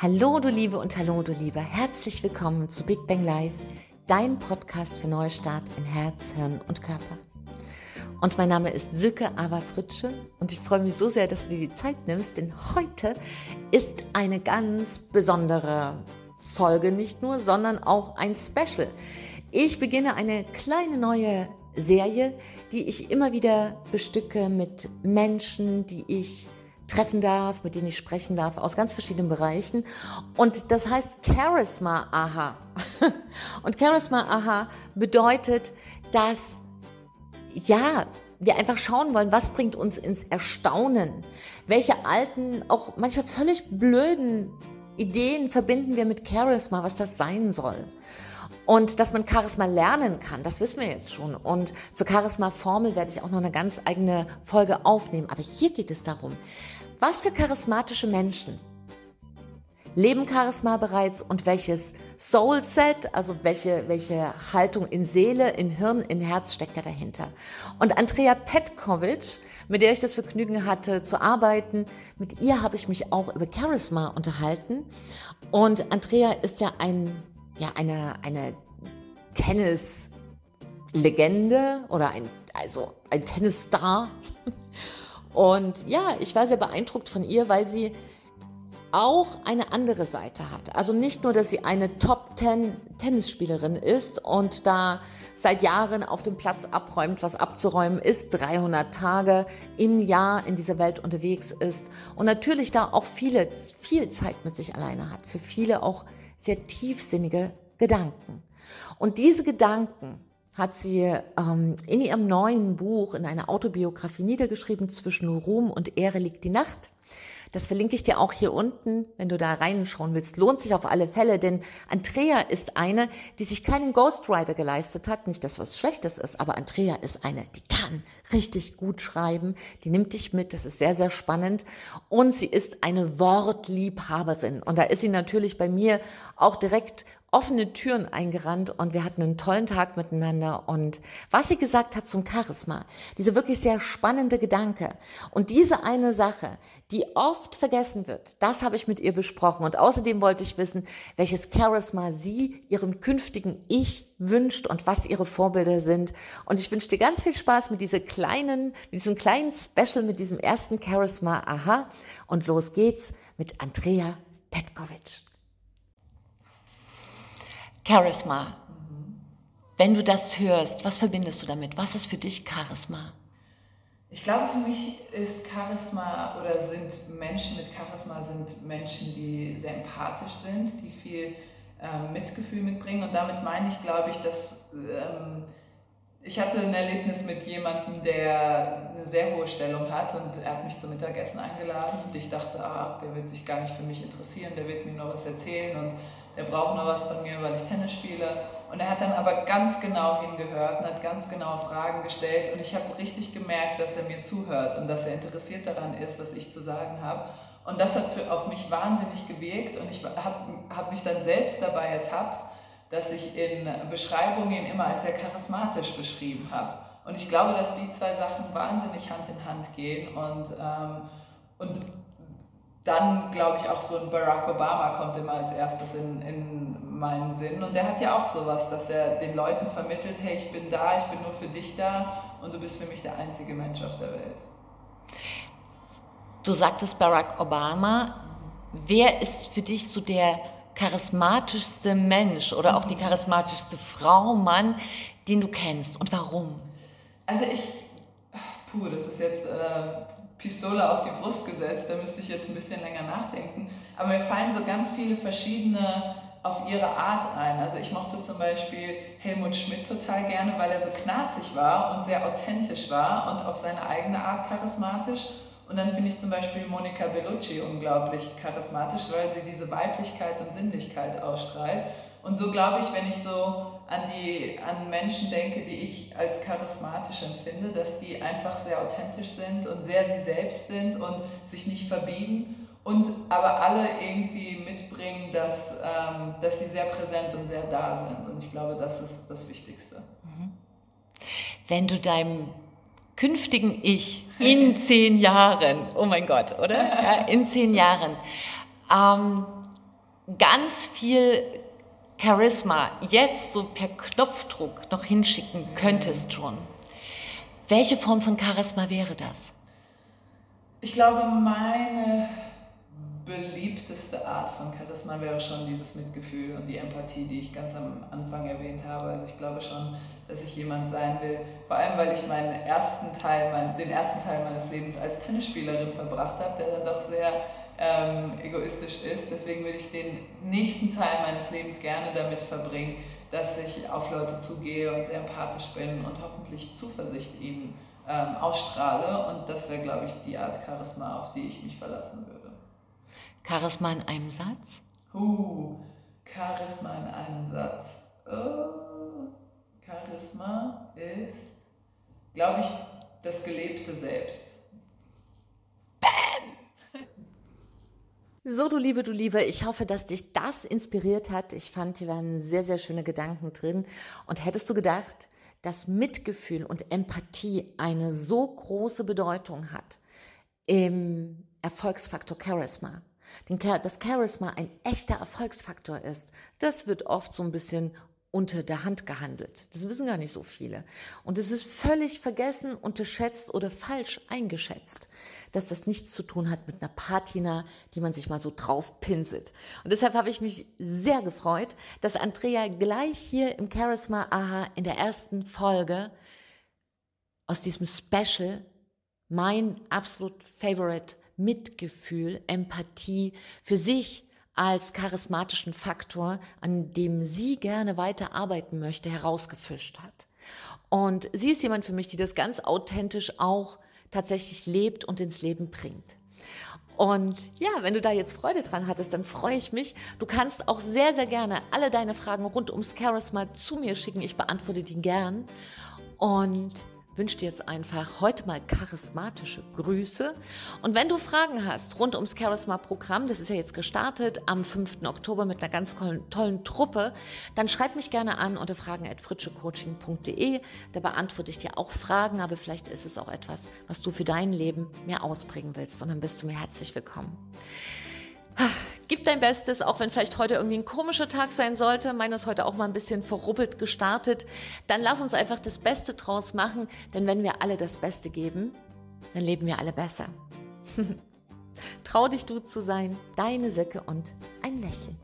Hallo du Liebe und hallo du Lieber, herzlich willkommen zu Big Bang Live, dein Podcast für Neustart in Herz, Hirn und Körper. Und mein Name ist Silke Ava Fritsche und ich freue mich so sehr, dass du dir die Zeit nimmst, denn heute ist eine ganz besondere Folge nicht nur, sondern auch ein Special. Ich beginne eine kleine neue Serie, die ich immer wieder bestücke mit Menschen, die ich treffen darf, mit denen ich sprechen darf, aus ganz verschiedenen Bereichen. Und das heißt Charisma Aha. Und Charisma Aha bedeutet, dass, ja, wir einfach schauen wollen, was bringt uns ins Erstaunen? Welche alten, auch manchmal völlig blöden Ideen verbinden wir mit Charisma, was das sein soll? Und dass man Charisma lernen kann, das wissen wir jetzt schon. Und zur Charisma-Formel werde ich auch noch eine ganz eigene Folge aufnehmen. Aber hier geht es darum, was für charismatische Menschen leben Charisma bereits und welches Soulset, also welche, welche Haltung in Seele, in Hirn, in Herz steckt da dahinter. Und Andrea Petkovic, mit der ich das Vergnügen hatte zu arbeiten, mit ihr habe ich mich auch über Charisma unterhalten. Und Andrea ist ja ein, ja, eine, eine Tennis-Legende oder ein, also ein Tennisstar. Und ja, ich war sehr beeindruckt von ihr, weil sie auch eine andere Seite hat. Also nicht nur, dass sie eine Top Ten Tennisspielerin ist und da seit Jahren auf dem Platz abräumt, was abzuräumen ist, 300 Tage im Jahr in dieser Welt unterwegs ist und natürlich da auch viele, viel Zeit mit sich alleine hat. Für viele auch sehr tiefsinnige Gedanken. Und diese Gedanken, hat sie ähm, in ihrem neuen Buch, in einer Autobiografie niedergeschrieben, zwischen Ruhm und Ehre liegt die Nacht. Das verlinke ich dir auch hier unten, wenn du da reinschauen willst. Lohnt sich auf alle Fälle, denn Andrea ist eine, die sich keinen Ghostwriter geleistet hat. Nicht, dass was Schlechtes ist, aber Andrea ist eine, die kann richtig gut schreiben. Die nimmt dich mit. Das ist sehr, sehr spannend. Und sie ist eine Wortliebhaberin. Und da ist sie natürlich bei mir auch direkt offene Türen eingerannt und wir hatten einen tollen Tag miteinander. Und was sie gesagt hat zum Charisma, diese wirklich sehr spannende Gedanke und diese eine Sache, die oft vergessen wird, das habe ich mit ihr besprochen. Und außerdem wollte ich wissen, welches Charisma sie ihrem künftigen Ich wünscht und was ihre Vorbilder sind. Und ich wünsche dir ganz viel Spaß mit dieser kleinen, mit diesem kleinen Special, mit diesem ersten Charisma. Aha. Und los geht's mit Andrea Petkovic. Charisma. Wenn du das hörst, was verbindest du damit? Was ist für dich Charisma? Ich glaube, für mich ist Charisma oder sind Menschen mit Charisma sind Menschen, die sehr empathisch sind, die viel ähm, Mitgefühl mitbringen. Und damit meine ich, glaube ich, dass ähm, ich hatte ein Erlebnis mit jemandem, der eine sehr hohe Stellung hat und er hat mich zum Mittagessen eingeladen und ich dachte, ah, der wird sich gar nicht für mich interessieren, der wird mir nur was erzählen und er braucht noch was von mir, weil ich Tennis spiele. Und er hat dann aber ganz genau hingehört und hat ganz genau Fragen gestellt. Und ich habe richtig gemerkt, dass er mir zuhört und dass er interessiert daran ist, was ich zu sagen habe. Und das hat für, auf mich wahnsinnig gewirkt und ich habe hab mich dann selbst dabei ertappt, dass ich in Beschreibungen immer als sehr charismatisch beschrieben habe. Und ich glaube, dass die zwei Sachen wahnsinnig Hand in Hand gehen und, ähm, und dann glaube ich auch so ein Barack Obama kommt immer als erstes in, in meinen Sinn. Und der hat ja auch sowas, dass er den Leuten vermittelt, hey, ich bin da, ich bin nur für dich da und du bist für mich der einzige Mensch auf der Welt. Du sagtest Barack Obama. Wer ist für dich so der charismatischste Mensch oder auch die mhm. charismatischste Frau, Mann, den du kennst und warum? Also ich, puh, das ist jetzt... Äh Pistole auf die Brust gesetzt, da müsste ich jetzt ein bisschen länger nachdenken. Aber mir fallen so ganz viele verschiedene auf ihre Art ein. Also ich mochte zum Beispiel Helmut Schmidt total gerne, weil er so knarzig war und sehr authentisch war und auf seine eigene Art charismatisch. Und dann finde ich zum Beispiel Monica Bellucci unglaublich charismatisch, weil sie diese Weiblichkeit und Sinnlichkeit ausstrahlt. Und so glaube ich, wenn ich so an, die, an Menschen denke, die ich als charismatisch empfinde, dass die einfach sehr authentisch sind und sehr sie selbst sind und sich nicht verbiegen und aber alle irgendwie mitbringen, dass, ähm, dass sie sehr präsent und sehr da sind. Und ich glaube, das ist das Wichtigste. Mhm. Wenn du deinem künftigen Ich in zehn Jahren, oh mein Gott, oder? Ja, in zehn Jahren, ähm, ganz viel Charisma jetzt so per Knopfdruck noch hinschicken könntest schon, welche Form von Charisma wäre das? Ich glaube, meine beliebteste Art von Charisma wäre schon dieses Mitgefühl und die Empathie, die ich ganz am Anfang erwähnt habe. Also ich glaube schon, dass ich jemand sein will, vor allem weil ich meinen ersten Teil, den ersten Teil meines Lebens als Tennisspielerin verbracht habe, der dann doch sehr ähm, egoistisch ist. Deswegen würde ich den nächsten Teil meines Lebens gerne damit verbringen, dass ich auf Leute zugehe und sehr empathisch bin und hoffentlich Zuversicht ihnen ähm, ausstrahle. Und das wäre, glaube ich, die Art Charisma, auf die ich mich verlassen würde. Charisma in einem Satz? Uh, Charisma in einem Satz. Oh, Charisma ist, glaube ich, das gelebte Selbst. So, du Liebe, du Liebe, ich hoffe, dass dich das inspiriert hat. Ich fand, hier waren sehr, sehr schöne Gedanken drin. Und hättest du gedacht, dass Mitgefühl und Empathie eine so große Bedeutung hat im Erfolgsfaktor Charisma? dass Charisma ein echter Erfolgsfaktor ist, das wird oft so ein bisschen unter der Hand gehandelt. Das wissen gar nicht so viele. Und es ist völlig vergessen, unterschätzt oder falsch eingeschätzt, dass das nichts zu tun hat mit einer Patina, die man sich mal so drauf pinselt. Und deshalb habe ich mich sehr gefreut, dass Andrea gleich hier im Charisma Aha in der ersten Folge aus diesem Special mein absolut favorite Mitgefühl, Empathie für sich als charismatischen Faktor, an dem sie gerne weiter arbeiten möchte, herausgefischt hat. Und sie ist jemand für mich, die das ganz authentisch auch tatsächlich lebt und ins Leben bringt. Und ja, wenn du da jetzt Freude dran hattest, dann freue ich mich. Du kannst auch sehr, sehr gerne alle deine Fragen rund ums Charisma zu mir schicken. Ich beantworte die gern. Und wünsche dir jetzt einfach heute mal charismatische Grüße. Und wenn du Fragen hast rund ums Charisma-Programm, das ist ja jetzt gestartet am 5. Oktober mit einer ganz tollen, Truppe, dann schreib mich gerne an unter fragen.fritschecoaching.de. Da beantworte ich dir auch Fragen, aber vielleicht ist es auch etwas, was du für dein Leben mehr ausbringen willst. Und dann bist du mir herzlich willkommen. Gib dein Bestes, auch wenn vielleicht heute irgendwie ein komischer Tag sein sollte. Meiner ist heute auch mal ein bisschen verrubbelt gestartet. Dann lass uns einfach das Beste draus machen, denn wenn wir alle das Beste geben, dann leben wir alle besser. Trau dich du zu sein, deine Säcke und ein Lächeln.